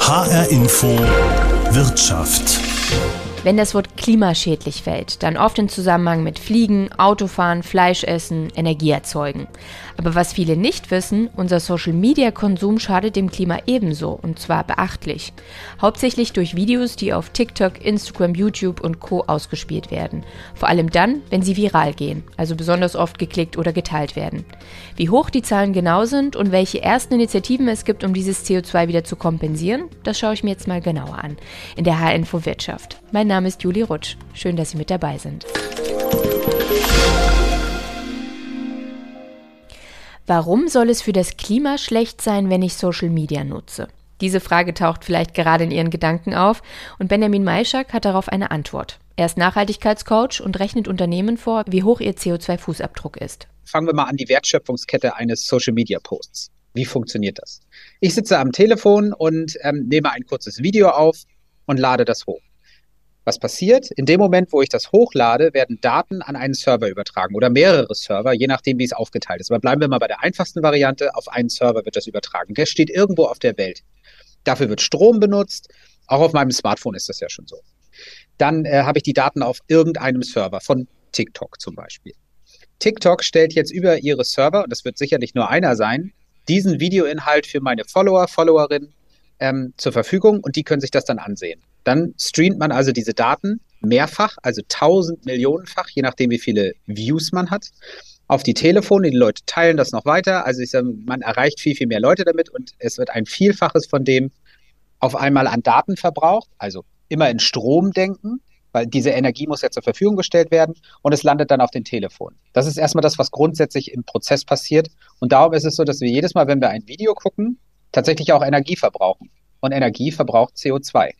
HR Info Wirtschaft. Wenn das Wort klimaschädlich fällt, dann oft in Zusammenhang mit Fliegen, Autofahren, Fleisch essen, Energie erzeugen. Aber was viele nicht wissen, unser Social-Media-Konsum schadet dem Klima ebenso, und zwar beachtlich. Hauptsächlich durch Videos, die auf TikTok, Instagram, YouTube und Co ausgespielt werden. Vor allem dann, wenn sie viral gehen, also besonders oft geklickt oder geteilt werden. Wie hoch die Zahlen genau sind und welche ersten Initiativen es gibt, um dieses CO2 wieder zu kompensieren, das schaue ich mir jetzt mal genauer an. In der H-Info Wirtschaft. Mein Name ist Julie Rutsch. Schön, dass Sie mit dabei sind. Warum soll es für das Klima schlecht sein, wenn ich Social Media nutze? Diese Frage taucht vielleicht gerade in Ihren Gedanken auf und Benjamin Maischak hat darauf eine Antwort. Er ist Nachhaltigkeitscoach und rechnet Unternehmen vor, wie hoch ihr CO2-Fußabdruck ist. Fangen wir mal an die Wertschöpfungskette eines Social-Media-Posts. Wie funktioniert das? Ich sitze am Telefon und ähm, nehme ein kurzes Video auf und lade das hoch. Was passiert? In dem Moment, wo ich das hochlade, werden Daten an einen Server übertragen oder mehrere Server, je nachdem, wie es aufgeteilt ist. Aber bleiben wir mal bei der einfachsten Variante. Auf einen Server wird das übertragen. Der steht irgendwo auf der Welt. Dafür wird Strom benutzt. Auch auf meinem Smartphone ist das ja schon so. Dann äh, habe ich die Daten auf irgendeinem Server, von TikTok zum Beispiel. TikTok stellt jetzt über ihre Server, und das wird sicherlich nur einer sein, diesen Videoinhalt für meine Follower, Followerinnen ähm, zur Verfügung und die können sich das dann ansehen. Dann streamt man also diese Daten mehrfach, also tausend Millionenfach, je nachdem, wie viele Views man hat, auf die Telefone. Die Leute teilen das noch weiter. Also ich sage, man erreicht viel, viel mehr Leute damit und es wird ein Vielfaches von dem auf einmal an Daten verbraucht. Also immer in Strom denken, weil diese Energie muss ja zur Verfügung gestellt werden und es landet dann auf den Telefon. Das ist erstmal das, was grundsätzlich im Prozess passiert. Und darum ist es so, dass wir jedes Mal, wenn wir ein Video gucken, tatsächlich auch Energie verbrauchen. Und Energie verbraucht CO2.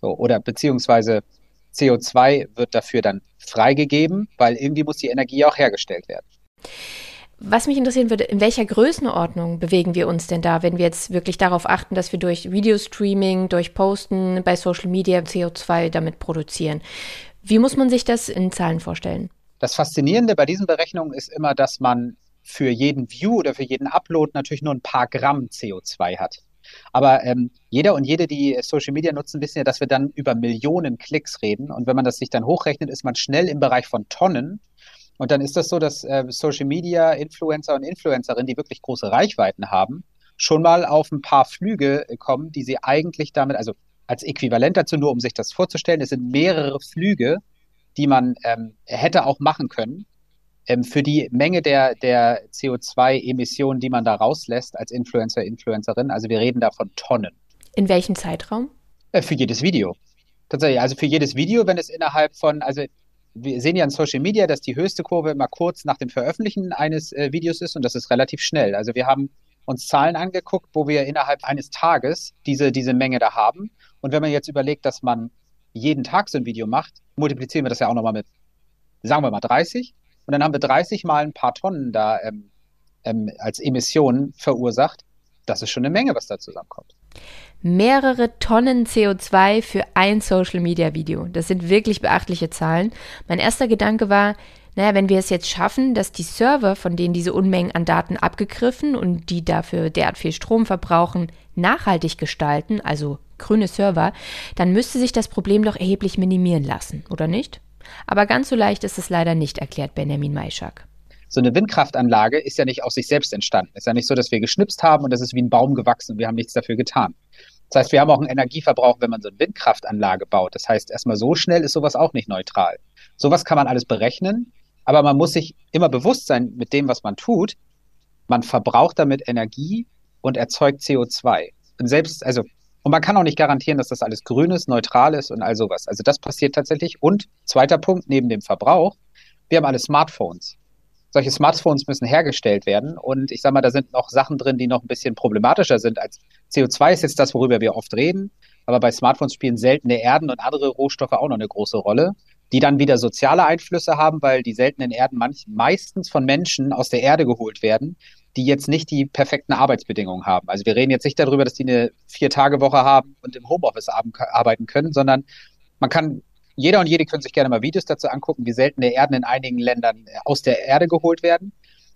So, oder beziehungsweise CO2 wird dafür dann freigegeben, weil irgendwie muss die Energie auch hergestellt werden. Was mich interessieren würde, in welcher Größenordnung bewegen wir uns denn da, wenn wir jetzt wirklich darauf achten, dass wir durch Videostreaming, durch Posten bei Social Media CO2 damit produzieren? Wie muss man sich das in Zahlen vorstellen? Das Faszinierende bei diesen Berechnungen ist immer, dass man für jeden View oder für jeden Upload natürlich nur ein paar Gramm CO2 hat. Aber ähm, jeder und jede, die Social Media nutzen, wissen ja, dass wir dann über Millionen Klicks reden. Und wenn man das sich dann hochrechnet, ist man schnell im Bereich von Tonnen. Und dann ist das so, dass äh, Social Media Influencer und Influencerinnen, die wirklich große Reichweiten haben, schon mal auf ein paar Flüge äh, kommen, die sie eigentlich damit, also als Äquivalent dazu, nur um sich das vorzustellen, es sind mehrere Flüge, die man ähm, hätte auch machen können, ähm, für die Menge der, der CO2-Emissionen, die man da rauslässt als Influencer, Influencerin. Also wir reden da von Tonnen. In welchem Zeitraum? Äh, für jedes Video. Tatsächlich, also für jedes Video, wenn es innerhalb von, also wir sehen ja in Social Media, dass die höchste Kurve immer kurz nach dem Veröffentlichen eines äh, Videos ist und das ist relativ schnell. Also wir haben uns Zahlen angeguckt, wo wir innerhalb eines Tages diese, diese Menge da haben. Und wenn man jetzt überlegt, dass man jeden Tag so ein Video macht, multiplizieren wir das ja auch nochmal mit, sagen wir mal 30. Und dann haben wir 30 mal ein paar Tonnen da ähm, ähm, als Emissionen verursacht. Das ist schon eine Menge, was da zusammenkommt mehrere Tonnen CO2 für ein Social-Media-Video. Das sind wirklich beachtliche Zahlen. Mein erster Gedanke war, naja, wenn wir es jetzt schaffen, dass die Server, von denen diese Unmengen an Daten abgegriffen und die dafür derart viel Strom verbrauchen, nachhaltig gestalten, also grüne Server, dann müsste sich das Problem doch erheblich minimieren lassen, oder nicht? Aber ganz so leicht ist es leider nicht, erklärt Benjamin Maischak so eine Windkraftanlage ist ja nicht aus sich selbst entstanden. Ist ja nicht so, dass wir geschnipst haben und das ist wie ein Baum gewachsen und wir haben nichts dafür getan. Das heißt, wir haben auch einen Energieverbrauch, wenn man so eine Windkraftanlage baut. Das heißt, erstmal so schnell ist sowas auch nicht neutral. Sowas kann man alles berechnen, aber man muss sich immer bewusst sein mit dem, was man tut. Man verbraucht damit Energie und erzeugt CO2. Und selbst, also, und man kann auch nicht garantieren, dass das alles grün ist, neutral ist und all sowas. Also das passiert tatsächlich. Und zweiter Punkt, neben dem Verbrauch, wir haben alle Smartphones solche Smartphones müssen hergestellt werden. Und ich sage mal, da sind noch Sachen drin, die noch ein bisschen problematischer sind als CO2 ist jetzt das, worüber wir oft reden. Aber bei Smartphones spielen seltene Erden und andere Rohstoffe auch noch eine große Rolle, die dann wieder soziale Einflüsse haben, weil die seltenen Erden meistens von Menschen aus der Erde geholt werden, die jetzt nicht die perfekten Arbeitsbedingungen haben. Also wir reden jetzt nicht darüber, dass die eine Vier-Tage-Woche haben und im Homeoffice arbeiten können, sondern man kann jeder und jede können sich gerne mal Videos dazu angucken, wie seltene Erden in einigen Ländern äh, aus der Erde geholt werden.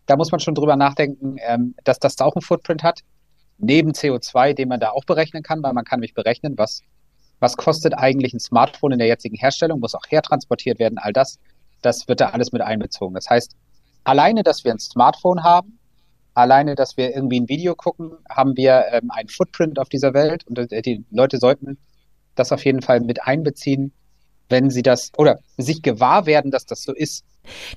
Da muss man schon drüber nachdenken, ähm, dass das da auch einen Footprint hat. neben CO2, den man da auch berechnen kann, weil man kann nämlich berechnen, was, was kostet eigentlich ein Smartphone in der jetzigen Herstellung, muss auch hertransportiert werden, all das, das wird da alles mit einbezogen. Das heißt, alleine, dass wir ein Smartphone haben, alleine, dass wir irgendwie ein Video gucken, haben wir ähm, einen Footprint auf dieser Welt und äh, die Leute sollten das auf jeden Fall mit einbeziehen, wenn sie das oder sich gewahr werden, dass das so ist.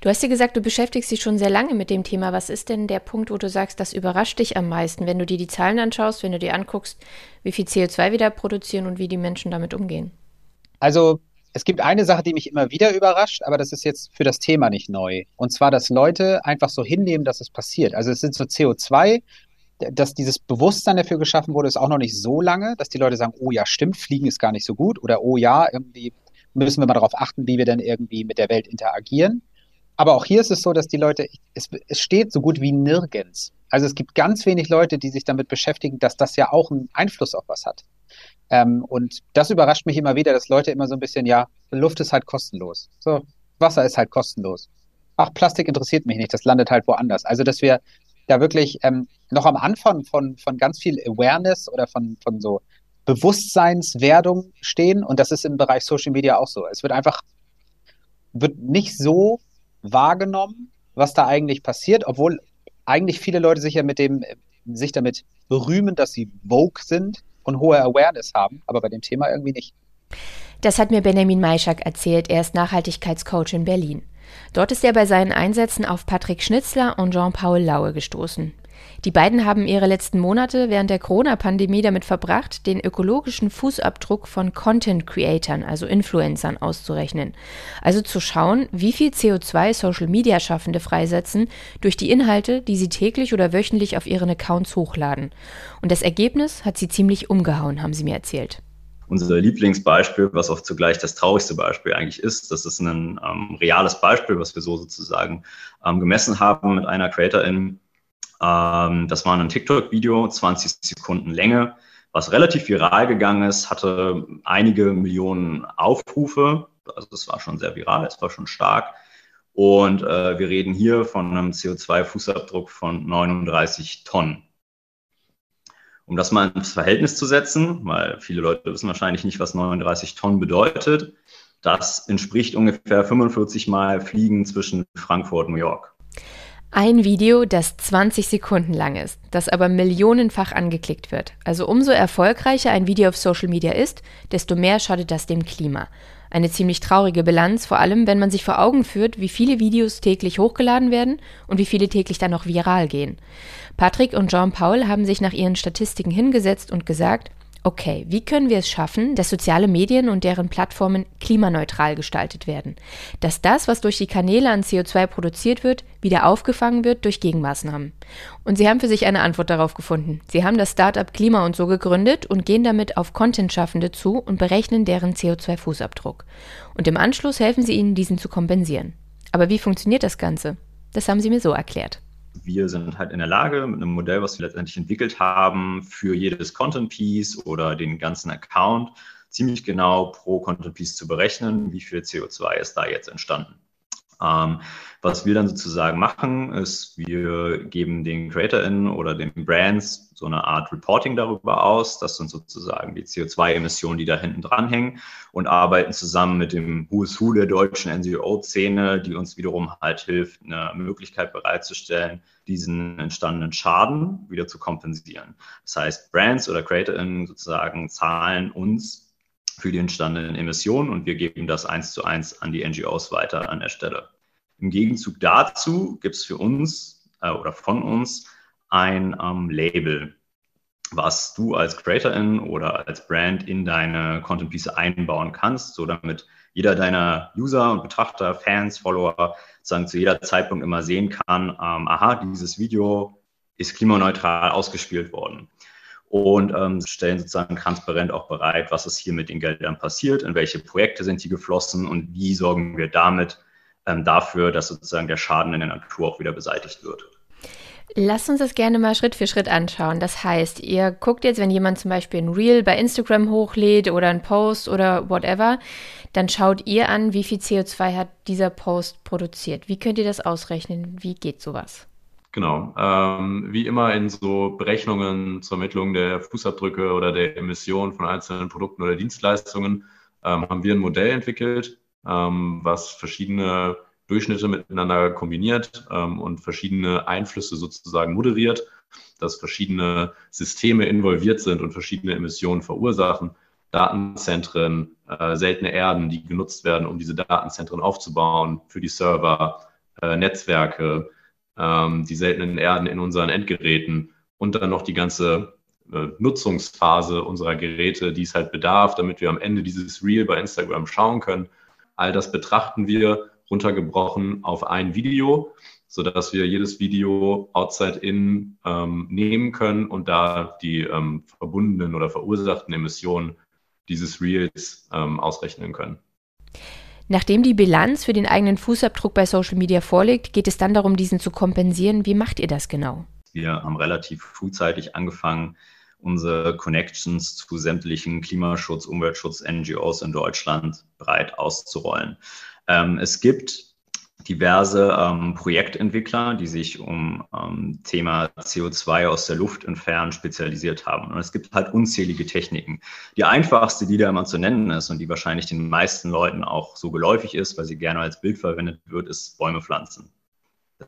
Du hast ja gesagt, du beschäftigst dich schon sehr lange mit dem Thema. Was ist denn der Punkt, wo du sagst, das überrascht dich am meisten, wenn du dir die Zahlen anschaust, wenn du dir anguckst, wie viel CO2 wir da produzieren und wie die Menschen damit umgehen? Also es gibt eine Sache, die mich immer wieder überrascht, aber das ist jetzt für das Thema nicht neu. Und zwar, dass Leute einfach so hinnehmen, dass es passiert. Also es sind so CO2, dass dieses Bewusstsein dafür geschaffen wurde, ist auch noch nicht so lange, dass die Leute sagen, oh ja, stimmt, Fliegen ist gar nicht so gut oder oh ja, irgendwie müssen wir mal darauf achten, wie wir denn irgendwie mit der Welt interagieren. Aber auch hier ist es so, dass die Leute, es, es steht so gut wie nirgends. Also es gibt ganz wenig Leute, die sich damit beschäftigen, dass das ja auch einen Einfluss auf was hat. Ähm, und das überrascht mich immer wieder, dass Leute immer so ein bisschen, ja, Luft ist halt kostenlos. So, Wasser ist halt kostenlos. Ach, Plastik interessiert mich nicht, das landet halt woanders. Also, dass wir da wirklich ähm, noch am Anfang von, von ganz viel Awareness oder von, von so Bewusstseinswerdung stehen. Und das ist im Bereich Social Media auch so. Es wird einfach, wird nicht so wahrgenommen, was da eigentlich passiert, obwohl eigentlich viele Leute sich ja mit dem, sich damit berühmen, dass sie woke sind und hohe Awareness haben, aber bei dem Thema irgendwie nicht. Das hat mir Benjamin Maischak erzählt. Er ist Nachhaltigkeitscoach in Berlin. Dort ist er bei seinen Einsätzen auf Patrick Schnitzler und Jean-Paul Laue gestoßen. Die beiden haben ihre letzten Monate während der Corona-Pandemie damit verbracht, den ökologischen Fußabdruck von Content-Creatern, also Influencern, auszurechnen. Also zu schauen, wie viel CO2 Social-Media-Schaffende freisetzen durch die Inhalte, die sie täglich oder wöchentlich auf ihren Accounts hochladen. Und das Ergebnis hat sie ziemlich umgehauen, haben sie mir erzählt unser Lieblingsbeispiel, was auch zugleich das traurigste Beispiel eigentlich ist. Das ist ein ähm, reales Beispiel, was wir so sozusagen ähm, gemessen haben mit einer Creatorin, ähm, das war ein TikTok-Video, 20 Sekunden Länge, was relativ viral gegangen ist, hatte einige Millionen Aufrufe. Also es war schon sehr viral, es war schon stark. Und äh, wir reden hier von einem CO2-Fußabdruck von 39 Tonnen. Um das mal ins Verhältnis zu setzen, weil viele Leute wissen wahrscheinlich nicht, was 39 Tonnen bedeutet, das entspricht ungefähr 45 Mal Fliegen zwischen Frankfurt und New York. Ein Video, das 20 Sekunden lang ist, das aber millionenfach angeklickt wird. Also umso erfolgreicher ein Video auf Social Media ist, desto mehr schadet das dem Klima. Eine ziemlich traurige Bilanz, vor allem wenn man sich vor Augen führt, wie viele Videos täglich hochgeladen werden und wie viele täglich dann noch viral gehen. Patrick und Jean-Paul haben sich nach ihren Statistiken hingesetzt und gesagt, Okay, wie können wir es schaffen, dass soziale Medien und deren Plattformen klimaneutral gestaltet werden? Dass das, was durch die Kanäle an CO2 produziert wird, wieder aufgefangen wird durch Gegenmaßnahmen. Und sie haben für sich eine Antwort darauf gefunden. Sie haben das Startup Klima und so gegründet und gehen damit auf Content-Schaffende zu und berechnen deren CO2-Fußabdruck. Und im Anschluss helfen sie ihnen, diesen zu kompensieren. Aber wie funktioniert das Ganze? Das haben sie mir so erklärt wir sind halt in der Lage, mit einem Modell, was wir letztendlich entwickelt haben, für jedes Content Piece oder den ganzen Account ziemlich genau pro Content Piece zu berechnen, wie viel CO2 ist da jetzt entstanden. Ähm, was wir dann sozusagen machen, ist, wir geben den CreatorInnen oder den Brands so eine Art Reporting darüber aus. Das sind sozusagen die CO2-Emissionen, die da hinten dranhängen und arbeiten zusammen mit dem Who's Who der deutschen NGO-Szene, die uns wiederum halt hilft, eine Möglichkeit bereitzustellen, diesen entstandenen Schaden wieder zu kompensieren. Das heißt, Brands oder CreatorInnen sozusagen zahlen uns für die entstandenen Emissionen und wir geben das eins zu eins an die NGOs weiter an der Stelle. Im Gegenzug dazu gibt es für uns äh, oder von uns ein ähm, Label, was du als Creatorin oder als Brand in deine Content Piece einbauen kannst, so damit jeder deiner User und Betrachter, Fans, Follower sagen zu jeder Zeitpunkt immer sehen kann, ähm, aha, dieses Video ist klimaneutral ausgespielt worden und ähm, stellen sozusagen transparent auch bereit, was ist hier mit den Geldern passiert, in welche Projekte sind die geflossen und wie sorgen wir damit ähm, dafür, dass sozusagen der Schaden in der Natur auch wieder beseitigt wird. Lasst uns das gerne mal Schritt für Schritt anschauen. Das heißt, ihr guckt jetzt, wenn jemand zum Beispiel ein Reel bei Instagram hochlädt oder ein Post oder whatever, dann schaut ihr an, wie viel CO2 hat dieser Post produziert. Wie könnt ihr das ausrechnen? Wie geht sowas? Genau. Ähm, wie immer in so Berechnungen zur Ermittlung der Fußabdrücke oder der Emissionen von einzelnen Produkten oder Dienstleistungen ähm, haben wir ein Modell entwickelt, ähm, was verschiedene Durchschnitte miteinander kombiniert ähm, und verschiedene Einflüsse sozusagen moderiert, dass verschiedene Systeme involviert sind und verschiedene Emissionen verursachen. Datenzentren, äh, seltene Erden, die genutzt werden, um diese Datenzentren aufzubauen für die Server, äh, Netzwerke, ähm, die seltenen Erden in unseren Endgeräten und dann noch die ganze äh, Nutzungsphase unserer Geräte, die es halt bedarf, damit wir am Ende dieses Reel bei Instagram schauen können. All das betrachten wir runtergebrochen auf ein Video, so dass wir jedes Video outside in ähm, nehmen können und da die ähm, verbundenen oder verursachten Emissionen dieses Reels ähm, ausrechnen können. Nachdem die Bilanz für den eigenen Fußabdruck bei Social Media vorliegt, geht es dann darum, diesen zu kompensieren. Wie macht ihr das genau? Wir haben relativ frühzeitig angefangen, unsere Connections zu sämtlichen Klimaschutz, Umweltschutz, NGOs in Deutschland breit auszurollen. Ähm, es gibt diverse ähm, Projektentwickler, die sich um ähm, Thema CO2 aus der Luft entfernen spezialisiert haben. Und es gibt halt unzählige Techniken. Die einfachste, die da immer zu nennen ist und die wahrscheinlich den meisten Leuten auch so geläufig ist, weil sie gerne als Bild verwendet wird, ist Bäume pflanzen.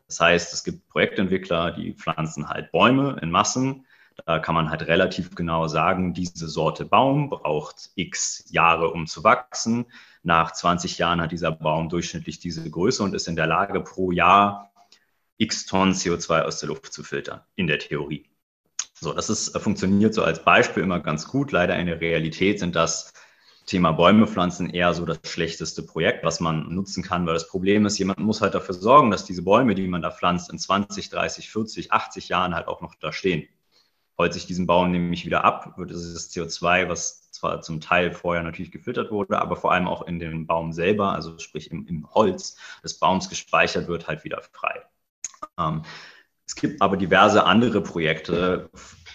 Das heißt, es gibt Projektentwickler, die pflanzen halt Bäume in Massen. Da kann man halt relativ genau sagen, diese Sorte Baum braucht x Jahre, um zu wachsen nach 20 Jahren hat dieser Baum durchschnittlich diese Größe und ist in der Lage, pro Jahr x Tonnen CO2 aus der Luft zu filtern, in der Theorie. So, das ist, äh, funktioniert so als Beispiel immer ganz gut. Leider in der Realität sind das Thema Bäume pflanzen eher so das schlechteste Projekt, was man nutzen kann, weil das Problem ist, jemand muss halt dafür sorgen, dass diese Bäume, die man da pflanzt, in 20, 30, 40, 80 Jahren halt auch noch da stehen. Holt sich diesen Baum nämlich wieder ab, wird dieses CO2, was zwar zum Teil vorher natürlich gefiltert wurde, aber vor allem auch in dem Baum selber, also sprich im, im Holz des Baums gespeichert wird, halt wieder frei. Ähm, es gibt aber diverse andere Projekte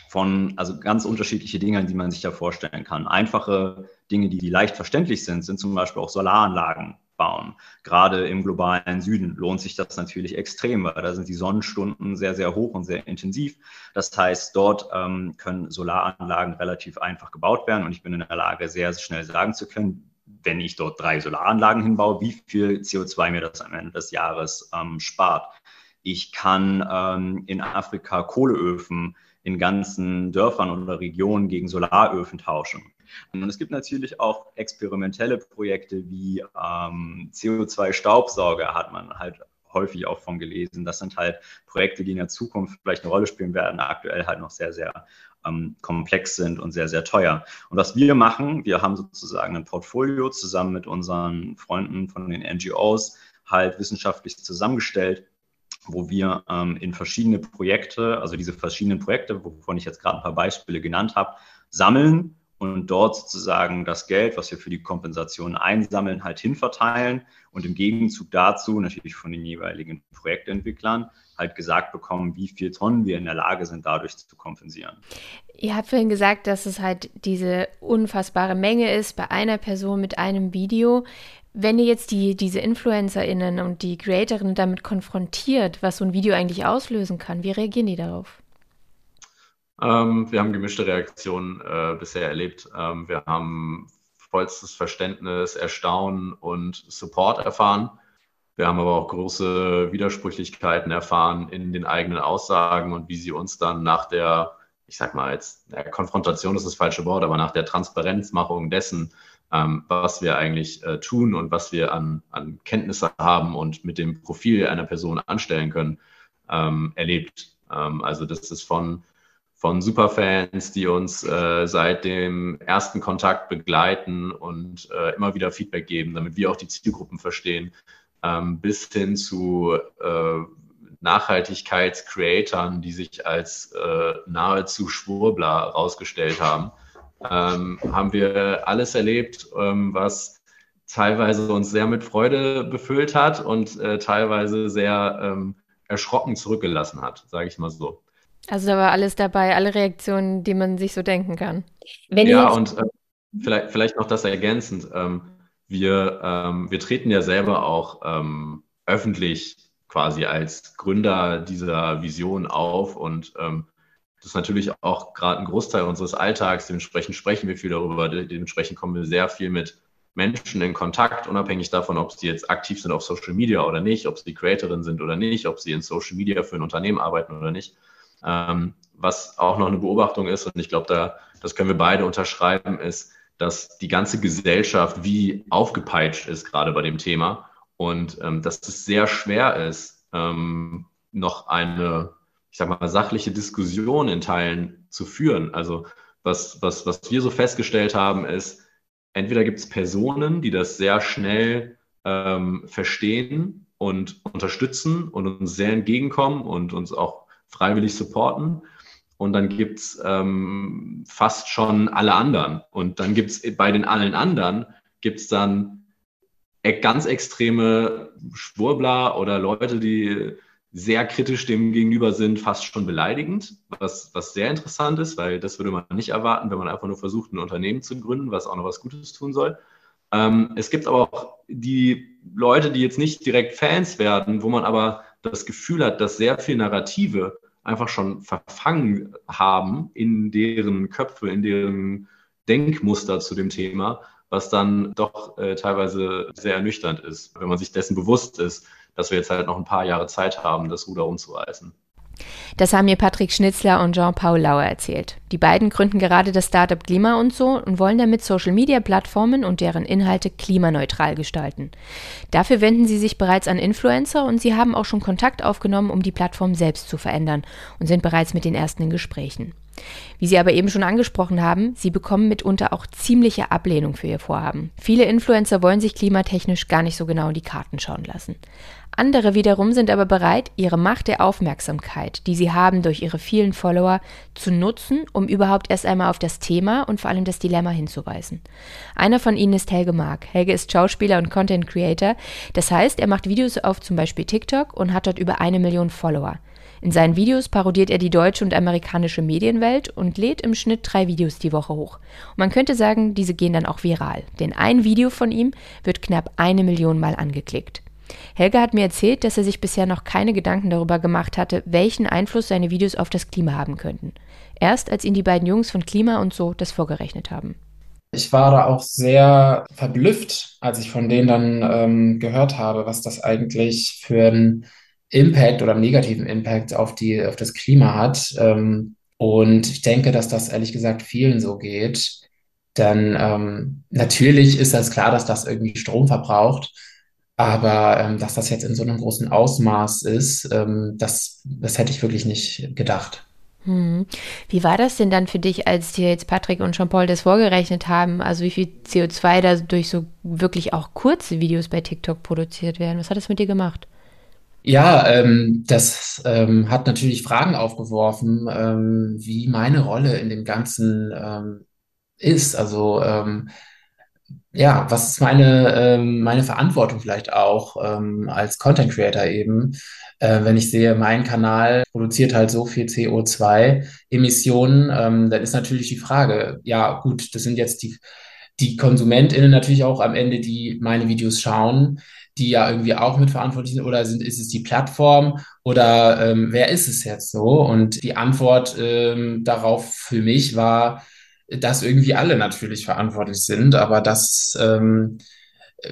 von, also ganz unterschiedliche Dinge, die man sich da vorstellen kann. Einfache Dinge, die, die leicht verständlich sind, sind zum Beispiel auch Solaranlagen bauen. Gerade im globalen Süden lohnt sich das natürlich extrem, weil da sind die Sonnenstunden sehr, sehr hoch und sehr intensiv. Das heißt, dort ähm, können Solaranlagen relativ einfach gebaut werden und ich bin in der Lage, sehr, schnell sagen zu können, wenn ich dort drei Solaranlagen hinbaue, wie viel CO2 mir das am Ende des Jahres ähm, spart. Ich kann ähm, in Afrika Kohleöfen in ganzen Dörfern oder Regionen gegen Solaröfen tauschen. Und es gibt natürlich auch experimentelle Projekte wie ähm, CO2-Staubsauger, hat man halt häufig auch von gelesen. Das sind halt Projekte, die in der Zukunft vielleicht eine Rolle spielen werden, aktuell halt noch sehr, sehr ähm, komplex sind und sehr, sehr teuer. Und was wir machen, wir haben sozusagen ein Portfolio zusammen mit unseren Freunden von den NGOs halt wissenschaftlich zusammengestellt, wo wir ähm, in verschiedene Projekte, also diese verschiedenen Projekte, wovon ich jetzt gerade ein paar Beispiele genannt habe, sammeln und dort sozusagen das Geld, was wir für die Kompensation einsammeln, halt hinverteilen und im Gegenzug dazu natürlich von den jeweiligen Projektentwicklern halt gesagt bekommen, wie viel Tonnen wir in der Lage sind, dadurch zu kompensieren. Ihr habt vorhin gesagt, dass es halt diese unfassbare Menge ist bei einer Person mit einem Video. Wenn ihr jetzt die, diese InfluencerInnen und die Creatorinnen damit konfrontiert, was so ein Video eigentlich auslösen kann, wie reagieren die darauf? Ähm, wir haben gemischte Reaktionen äh, bisher erlebt. Ähm, wir haben vollstes Verständnis, Erstaunen und Support erfahren. Wir haben aber auch große Widersprüchlichkeiten erfahren in den eigenen Aussagen und wie sie uns dann nach der, ich sag mal jetzt, ja, Konfrontation ist das falsche Wort, aber nach der Transparenzmachung dessen, ähm, was wir eigentlich äh, tun und was wir an, an Kenntnisse haben und mit dem Profil einer Person anstellen können, ähm, erlebt. Ähm, also das ist von von Superfans, die uns äh, seit dem ersten Kontakt begleiten und äh, immer wieder Feedback geben, damit wir auch die Zielgruppen verstehen, ähm, bis hin zu äh, Nachhaltigkeitscreatoren, die sich als äh, nahezu Schwurbler herausgestellt haben, ähm, haben wir alles erlebt, ähm, was teilweise uns sehr mit Freude befüllt hat und äh, teilweise sehr ähm, erschrocken zurückgelassen hat, sage ich mal so. Also da war alles dabei, alle Reaktionen, die man sich so denken kann. Wenn ja, und äh, vielleicht, vielleicht noch das ergänzend. Ähm, wir, ähm, wir treten ja selber auch ähm, öffentlich quasi als Gründer dieser Vision auf und ähm, das ist natürlich auch gerade ein Großteil unseres Alltags. Dementsprechend sprechen wir viel darüber. Dementsprechend kommen wir sehr viel mit Menschen in Kontakt, unabhängig davon, ob sie jetzt aktiv sind auf Social Media oder nicht, ob sie Creatorin sind oder nicht, ob sie in Social Media für ein Unternehmen arbeiten oder nicht. Ähm, was auch noch eine Beobachtung ist, und ich glaube, da, das können wir beide unterschreiben, ist, dass die ganze Gesellschaft wie aufgepeitscht ist, gerade bei dem Thema. Und ähm, dass es sehr schwer ist, ähm, noch eine ich sag mal, sachliche Diskussion in Teilen zu führen. Also was, was, was wir so festgestellt haben, ist, entweder gibt es Personen, die das sehr schnell ähm, verstehen und unterstützen und uns sehr entgegenkommen und uns auch freiwillig supporten. Und dann gibt es ähm, fast schon alle anderen. Und dann gibt es bei den allen anderen, gibt es dann e-, ganz extreme Schwurbler oder Leute, die sehr kritisch dem gegenüber sind, fast schon beleidigend, was, was sehr interessant ist, weil das würde man nicht erwarten, wenn man einfach nur versucht, ein Unternehmen zu gründen, was auch noch was Gutes tun soll. Ähm, es gibt aber auch die Leute, die jetzt nicht direkt Fans werden, wo man aber das Gefühl hat, dass sehr viel Narrative einfach schon verfangen haben in deren Köpfe, in deren Denkmuster zu dem Thema, was dann doch äh, teilweise sehr ernüchternd ist, wenn man sich dessen bewusst ist, dass wir jetzt halt noch ein paar Jahre Zeit haben, das Ruder umzureißen. Das haben mir Patrick Schnitzler und Jean-Paul Lauer erzählt. Die beiden gründen gerade das Startup Klima und so und wollen damit Social-Media-Plattformen und deren Inhalte klimaneutral gestalten. Dafür wenden sie sich bereits an Influencer und sie haben auch schon Kontakt aufgenommen, um die Plattform selbst zu verändern und sind bereits mit den ersten in Gesprächen. Wie Sie aber eben schon angesprochen haben, Sie bekommen mitunter auch ziemliche Ablehnung für Ihr Vorhaben. Viele Influencer wollen sich klimatechnisch gar nicht so genau in die Karten schauen lassen. Andere wiederum sind aber bereit, ihre Macht der Aufmerksamkeit, die sie haben durch ihre vielen Follower, zu nutzen, um überhaupt erst einmal auf das Thema und vor allem das Dilemma hinzuweisen. Einer von ihnen ist Helge Mark. Helge ist Schauspieler und Content Creator. Das heißt, er macht Videos auf zum Beispiel TikTok und hat dort über eine Million Follower. In seinen Videos parodiert er die deutsche und amerikanische Medienwelt und lädt im Schnitt drei Videos die Woche hoch. Und man könnte sagen, diese gehen dann auch viral, denn ein Video von ihm wird knapp eine Million Mal angeklickt. Helga hat mir erzählt, dass er sich bisher noch keine Gedanken darüber gemacht hatte, welchen Einfluss seine Videos auf das Klima haben könnten. Erst als ihn die beiden Jungs von Klima und so das vorgerechnet haben. Ich war da auch sehr verblüfft, als ich von denen dann ähm, gehört habe, was das eigentlich für ein Impact oder einen negativen Impact auf, die, auf das Klima hat. Ähm, und ich denke, dass das ehrlich gesagt vielen so geht. Denn ähm, natürlich ist das klar, dass das irgendwie Strom verbraucht. Aber ähm, dass das jetzt in so einem großen Ausmaß ist, ähm, das, das hätte ich wirklich nicht gedacht. Hm. Wie war das denn dann für dich, als dir jetzt Patrick und Jean-Paul das vorgerechnet haben? Also wie viel CO2 da durch so wirklich auch kurze Videos bei TikTok produziert werden? Was hat das mit dir gemacht? Ja, ähm, das ähm, hat natürlich Fragen aufgeworfen, ähm, wie meine Rolle in dem Ganzen ähm, ist. Also ähm, ja, was ist meine, ähm, meine Verantwortung vielleicht auch ähm, als Content Creator eben, äh, wenn ich sehe, mein Kanal produziert halt so viel CO2-Emissionen, ähm, dann ist natürlich die Frage, ja gut, das sind jetzt die, die KonsumentInnen natürlich auch am Ende, die meine Videos schauen die ja irgendwie auch mitverantwortlich sind oder sind, ist es die Plattform oder ähm, wer ist es jetzt so? Und die Antwort ähm, darauf für mich war, dass irgendwie alle natürlich verantwortlich sind, aber dass ähm,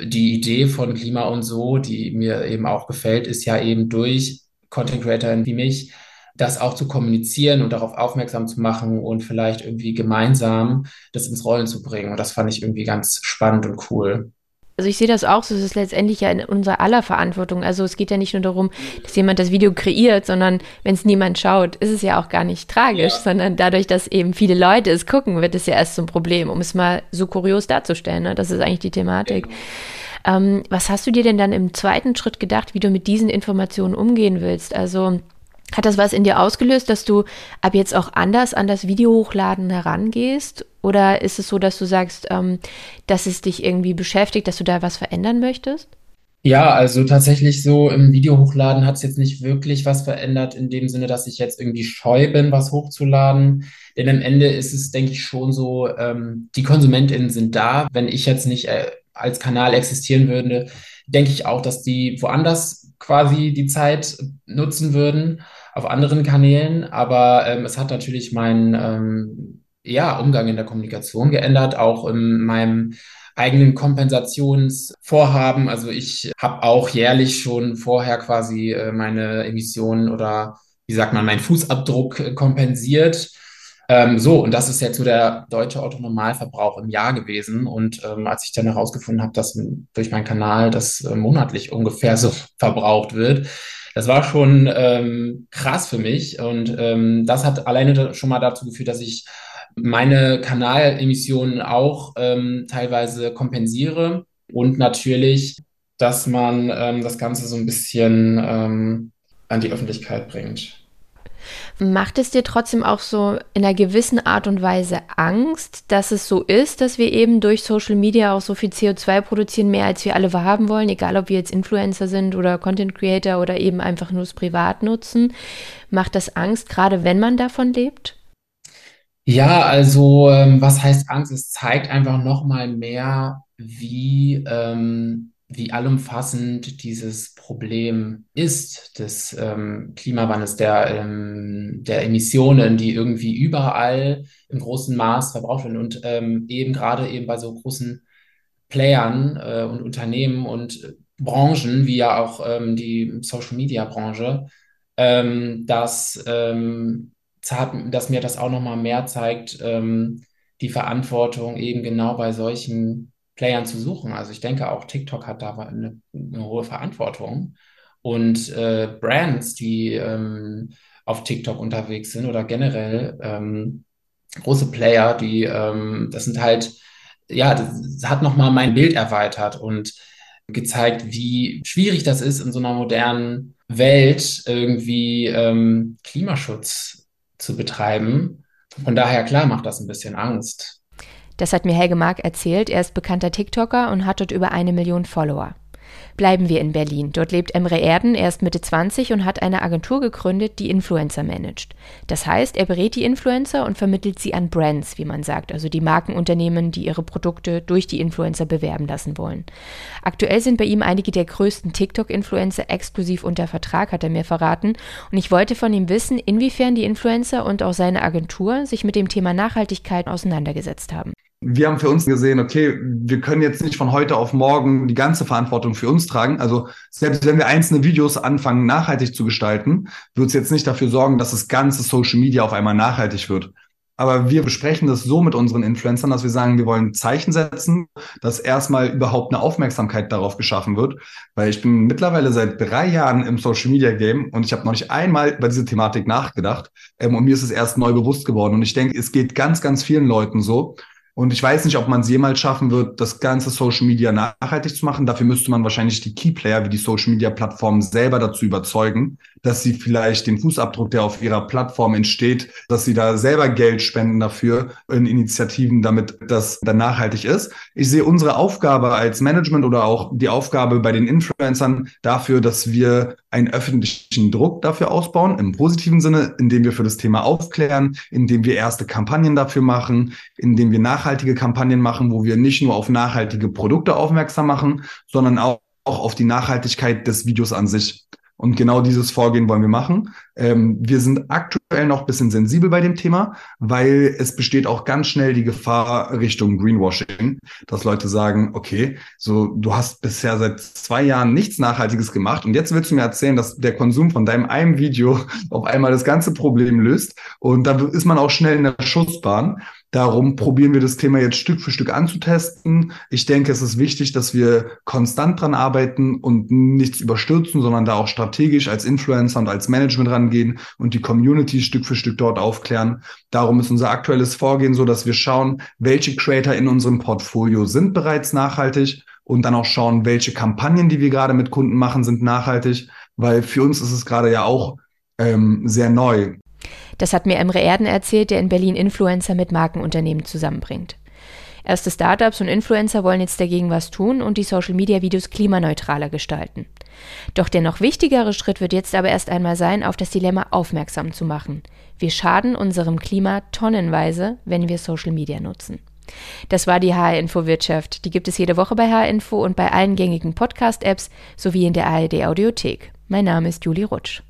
die Idee von Klima und so, die mir eben auch gefällt, ist ja eben durch Content Creator wie mich, das auch zu kommunizieren und darauf aufmerksam zu machen und vielleicht irgendwie gemeinsam das ins Rollen zu bringen. Und das fand ich irgendwie ganz spannend und cool. Also ich sehe das auch so, es ist letztendlich ja in unserer aller Verantwortung. Also es geht ja nicht nur darum, dass jemand das Video kreiert, sondern wenn es niemand schaut, ist es ja auch gar nicht tragisch, ja. sondern dadurch, dass eben viele Leute es gucken, wird es ja erst zum Problem, um es mal so kurios darzustellen. Ne? Das ist eigentlich die Thematik. Ähm, was hast du dir denn dann im zweiten Schritt gedacht, wie du mit diesen Informationen umgehen willst? Also hat das was in dir ausgelöst, dass du ab jetzt auch anders an das Videohochladen herangehst? Oder ist es so, dass du sagst, ähm, dass es dich irgendwie beschäftigt, dass du da was verändern möchtest? Ja, also tatsächlich so im Videohochladen hat es jetzt nicht wirklich was verändert, in dem Sinne, dass ich jetzt irgendwie scheu bin, was hochzuladen. Denn am Ende ist es, denke ich, schon so, ähm, die KonsumentInnen sind da. Wenn ich jetzt nicht äh, als Kanal existieren würde, denke ich auch, dass die woanders quasi die Zeit nutzen würden auf anderen Kanälen. Aber ähm, es hat natürlich meinen ähm, ja, Umgang in der Kommunikation geändert, auch in meinem eigenen Kompensationsvorhaben. Also ich habe auch jährlich schon vorher quasi äh, meine Emissionen oder wie sagt man, meinen Fußabdruck äh, kompensiert. Ähm, so, und das ist jetzt so der deutsche Autonormalverbrauch im Jahr gewesen. Und ähm, als ich dann herausgefunden habe, dass durch meinen Kanal das äh, monatlich ungefähr so verbraucht wird, das war schon ähm, krass für mich. Und ähm, das hat alleine schon mal dazu geführt, dass ich meine Kanalemissionen auch ähm, teilweise kompensiere und natürlich, dass man ähm, das Ganze so ein bisschen ähm, an die Öffentlichkeit bringt. Macht es dir trotzdem auch so in einer gewissen Art und Weise Angst, dass es so ist, dass wir eben durch Social Media auch so viel CO2 produzieren, mehr als wir alle haben wollen, egal ob wir jetzt Influencer sind oder Content Creator oder eben einfach nur es privat nutzen? Macht das Angst, gerade wenn man davon lebt? Ja, also ähm, was heißt Angst? Es zeigt einfach nochmal mehr, wie, ähm, wie allumfassend dieses Problem ist des ähm, Klimawandels, der, ähm, der Emissionen, die irgendwie überall im großen Maß verbraucht werden und ähm, eben gerade eben bei so großen Playern äh, und Unternehmen und Branchen, wie ja auch ähm, die Social-Media-Branche, ähm, dass ähm, dass mir das auch nochmal mehr zeigt, die Verantwortung eben genau bei solchen Playern zu suchen. Also ich denke auch TikTok hat da eine, eine hohe Verantwortung. Und äh, Brands, die ähm, auf TikTok unterwegs sind oder generell ähm, große Player, die, ähm, das sind halt, ja, das hat nochmal mein Bild erweitert und gezeigt, wie schwierig das ist, in so einer modernen Welt irgendwie ähm, Klimaschutz zu betreiben. Von daher, klar, macht das ein bisschen Angst. Das hat mir Helge Mark erzählt. Er ist bekannter TikToker und hat dort über eine Million Follower. Bleiben wir in Berlin. Dort lebt Emre Erden, er ist Mitte 20 und hat eine Agentur gegründet, die Influencer managt. Das heißt, er berät die Influencer und vermittelt sie an Brands, wie man sagt, also die Markenunternehmen, die ihre Produkte durch die Influencer bewerben lassen wollen. Aktuell sind bei ihm einige der größten TikTok-Influencer exklusiv unter Vertrag, hat er mir verraten. Und ich wollte von ihm wissen, inwiefern die Influencer und auch seine Agentur sich mit dem Thema Nachhaltigkeit auseinandergesetzt haben wir haben für uns gesehen, okay, wir können jetzt nicht von heute auf morgen die ganze Verantwortung für uns tragen. Also selbst wenn wir einzelne Videos anfangen, nachhaltig zu gestalten, wird es jetzt nicht dafür sorgen, dass das ganze Social Media auf einmal nachhaltig wird. Aber wir besprechen das so mit unseren Influencern, dass wir sagen, wir wollen Zeichen setzen, dass erstmal überhaupt eine Aufmerksamkeit darauf geschaffen wird. Weil ich bin mittlerweile seit drei Jahren im Social Media Game und ich habe noch nicht einmal über diese Thematik nachgedacht. Ähm, und mir ist es erst neu bewusst geworden. Und ich denke, es geht ganz, ganz vielen Leuten so. Und ich weiß nicht, ob man es jemals schaffen wird, das ganze Social Media nachhaltig zu machen. Dafür müsste man wahrscheinlich die Keyplayer wie die Social Media Plattformen selber dazu überzeugen, dass sie vielleicht den Fußabdruck, der auf ihrer Plattform entsteht, dass sie da selber Geld spenden dafür in Initiativen, damit das dann nachhaltig ist. Ich sehe unsere Aufgabe als Management oder auch die Aufgabe bei den Influencern dafür, dass wir einen öffentlichen Druck dafür ausbauen, im positiven Sinne, indem wir für das Thema aufklären, indem wir erste Kampagnen dafür machen, indem wir nachhaltige Kampagnen machen, wo wir nicht nur auf nachhaltige Produkte aufmerksam machen, sondern auch auf die Nachhaltigkeit des Videos an sich. Und genau dieses Vorgehen wollen wir machen. Ähm, wir sind aktuell noch ein bisschen sensibel bei dem Thema, weil es besteht auch ganz schnell die Gefahr Richtung Greenwashing, dass Leute sagen, okay, so du hast bisher seit zwei Jahren nichts Nachhaltiges gemacht und jetzt willst du mir erzählen, dass der Konsum von deinem einen Video auf einmal das ganze Problem löst. Und da ist man auch schnell in der Schussbahn. Darum probieren wir das Thema jetzt Stück für Stück anzutesten. Ich denke, es ist wichtig, dass wir konstant dran arbeiten und nichts überstürzen, sondern da auch strategisch als Influencer und als Management rangehen und die Community Stück für Stück dort aufklären. Darum ist unser aktuelles Vorgehen so, dass wir schauen, welche Creator in unserem Portfolio sind bereits nachhaltig und dann auch schauen, welche Kampagnen, die wir gerade mit Kunden machen, sind nachhaltig, weil für uns ist es gerade ja auch ähm, sehr neu. Das hat mir Emre Erden erzählt, der in Berlin Influencer mit Markenunternehmen zusammenbringt. Erste Startups und Influencer wollen jetzt dagegen was tun und die Social-Media-Videos klimaneutraler gestalten. Doch der noch wichtigere Schritt wird jetzt aber erst einmal sein, auf das Dilemma aufmerksam zu machen. Wir schaden unserem Klima tonnenweise, wenn wir Social Media nutzen. Das war die HR Info Wirtschaft. Die gibt es jede Woche bei HR Info und bei allen gängigen Podcast-Apps sowie in der ARD Audiothek. Mein Name ist Julie Rutsch.